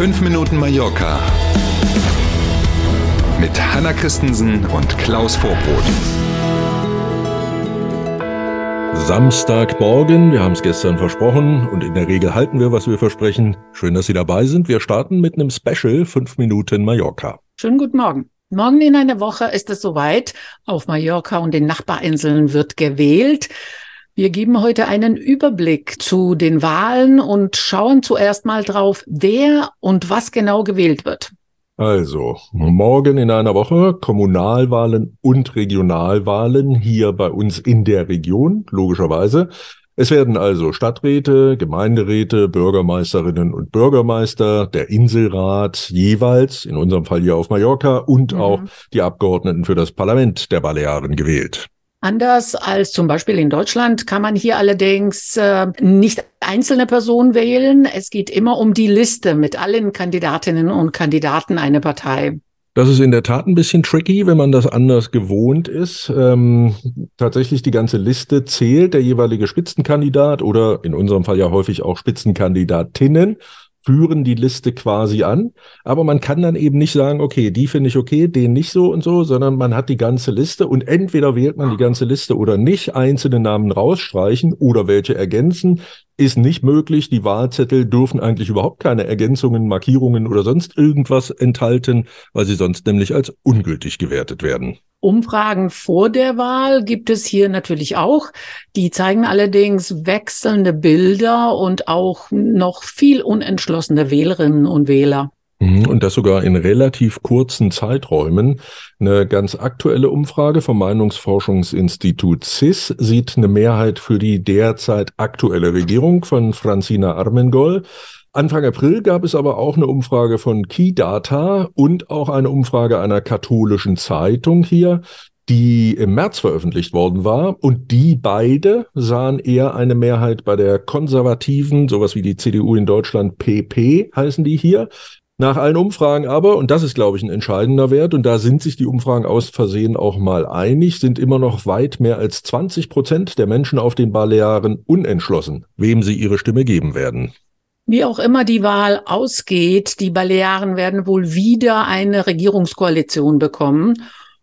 5 Minuten Mallorca mit Hanna Christensen und Klaus Vorbrot. Samstagmorgen, wir haben es gestern versprochen und in der Regel halten wir, was wir versprechen. Schön, dass Sie dabei sind. Wir starten mit einem Special 5 Minuten Mallorca. Schönen guten Morgen. Morgen in einer Woche ist es soweit. Auf Mallorca und den Nachbarinseln wird gewählt. Wir geben heute einen Überblick zu den Wahlen und schauen zuerst mal drauf, wer und was genau gewählt wird. Also, morgen in einer Woche Kommunalwahlen und Regionalwahlen hier bei uns in der Region, logischerweise. Es werden also Stadträte, Gemeinderäte, Bürgermeisterinnen und Bürgermeister, der Inselrat jeweils, in unserem Fall hier auf Mallorca, und mhm. auch die Abgeordneten für das Parlament der Balearen gewählt. Anders als zum Beispiel in Deutschland kann man hier allerdings äh, nicht einzelne Personen wählen. Es geht immer um die Liste mit allen Kandidatinnen und Kandidaten einer Partei. Das ist in der Tat ein bisschen tricky, wenn man das anders gewohnt ist. Ähm, tatsächlich die ganze Liste zählt der jeweilige Spitzenkandidat oder in unserem Fall ja häufig auch Spitzenkandidatinnen führen die Liste quasi an. Aber man kann dann eben nicht sagen, okay, die finde ich okay, den nicht so und so, sondern man hat die ganze Liste und entweder wählt man die ganze Liste oder nicht, einzelne Namen rausstreichen oder welche ergänzen. Ist nicht möglich. Die Wahlzettel dürfen eigentlich überhaupt keine Ergänzungen, Markierungen oder sonst irgendwas enthalten, weil sie sonst nämlich als ungültig gewertet werden. Umfragen vor der Wahl gibt es hier natürlich auch. Die zeigen allerdings wechselnde Bilder und auch noch viel unentschlossene Wählerinnen und Wähler. Mhm, und das sogar in relativ kurzen Zeiträumen. Eine ganz aktuelle Umfrage vom Meinungsforschungsinstitut CIS sieht eine Mehrheit für die derzeit aktuelle Regierung von Francina Armengol. Anfang April gab es aber auch eine Umfrage von Keydata und auch eine Umfrage einer katholischen Zeitung hier, die im März veröffentlicht worden war. Und die beide sahen eher eine Mehrheit bei der konservativen, sowas wie die CDU in Deutschland, PP heißen die hier. Nach allen Umfragen aber, und das ist, glaube ich, ein entscheidender Wert, und da sind sich die Umfragen aus Versehen auch mal einig, sind immer noch weit mehr als 20 Prozent der Menschen auf den Balearen unentschlossen, wem sie ihre Stimme geben werden. Wie auch immer die Wahl ausgeht, die Balearen werden wohl wieder eine Regierungskoalition bekommen.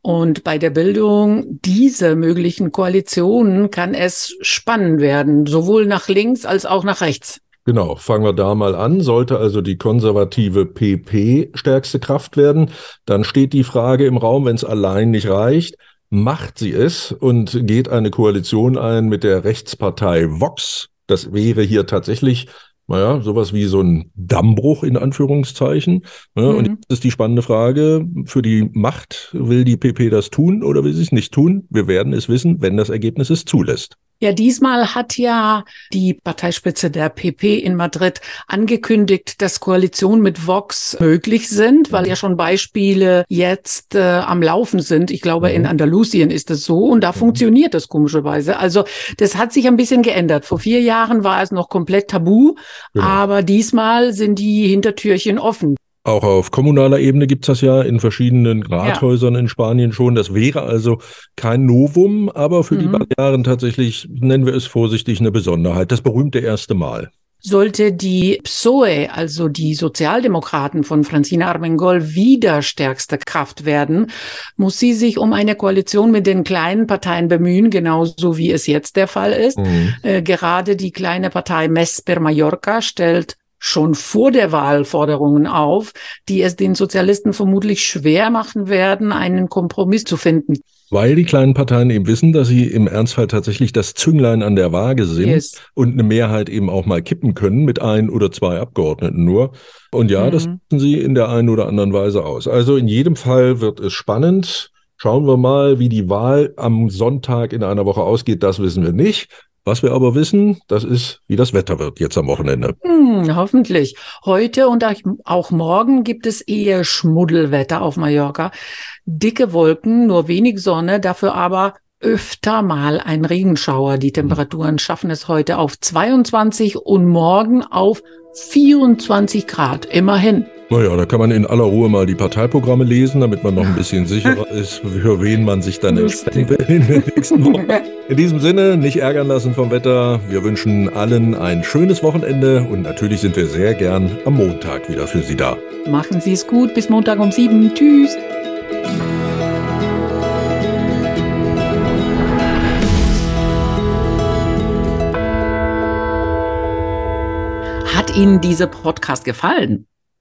Und bei der Bildung dieser möglichen Koalitionen kann es spannend werden, sowohl nach links als auch nach rechts. Genau, fangen wir da mal an. Sollte also die konservative PP stärkste Kraft werden, dann steht die Frage im Raum, wenn es allein nicht reicht, macht sie es und geht eine Koalition ein mit der Rechtspartei Vox. Das wäre hier tatsächlich naja, sowas wie so ein Dammbruch in Anführungszeichen. Ja, mhm. Und jetzt ist die spannende Frage, für die Macht, will die PP das tun oder will sie es nicht tun? Wir werden es wissen, wenn das Ergebnis es zulässt. Ja, diesmal hat ja die Parteispitze der PP in Madrid angekündigt, dass Koalitionen mit Vox möglich sind, weil ja schon Beispiele jetzt äh, am Laufen sind. Ich glaube, in mhm. Andalusien ist es so und da mhm. funktioniert das komischerweise. Also das hat sich ein bisschen geändert. Vor vier Jahren war es noch komplett tabu, genau. aber diesmal sind die Hintertürchen offen. Auch auf kommunaler Ebene gibt's das ja in verschiedenen Rathäusern ja. in Spanien schon. Das wäre also kein Novum, aber für mhm. die Balearen tatsächlich, nennen wir es vorsichtig, eine Besonderheit. Das berühmte erste Mal. Sollte die PSOE, also die Sozialdemokraten von Francina Armengol, wieder stärkste Kraft werden, muss sie sich um eine Koalition mit den kleinen Parteien bemühen, genauso wie es jetzt der Fall ist. Mhm. Äh, gerade die kleine Partei Mes per Mallorca stellt schon vor der Wahl Forderungen auf, die es den Sozialisten vermutlich schwer machen werden, einen Kompromiss zu finden. Weil die kleinen Parteien eben wissen, dass sie im Ernstfall tatsächlich das Zünglein an der Waage sind yes. und eine Mehrheit eben auch mal kippen können mit ein oder zwei Abgeordneten nur. Und ja, mhm. das nutzen sie in der einen oder anderen Weise aus. Also in jedem Fall wird es spannend. Schauen wir mal, wie die Wahl am Sonntag in einer Woche ausgeht. Das wissen wir nicht. Was wir aber wissen, das ist, wie das Wetter wird jetzt am Wochenende. Hm, hoffentlich. Heute und auch morgen gibt es eher Schmuddelwetter auf Mallorca. Dicke Wolken, nur wenig Sonne, dafür aber öfter mal ein Regenschauer. Die Temperaturen schaffen es heute auf 22 und morgen auf 24 Grad. Immerhin. Naja, da kann man in aller Ruhe mal die Parteiprogramme lesen, damit man noch ein bisschen sicherer ist, für wen man sich dann entscheiden will in den nächsten Wochen. In diesem Sinne, nicht ärgern lassen vom Wetter. Wir wünschen allen ein schönes Wochenende und natürlich sind wir sehr gern am Montag wieder für Sie da. Machen Sie es gut. Bis Montag um sieben. Tschüss. Hat Ihnen dieser Podcast gefallen?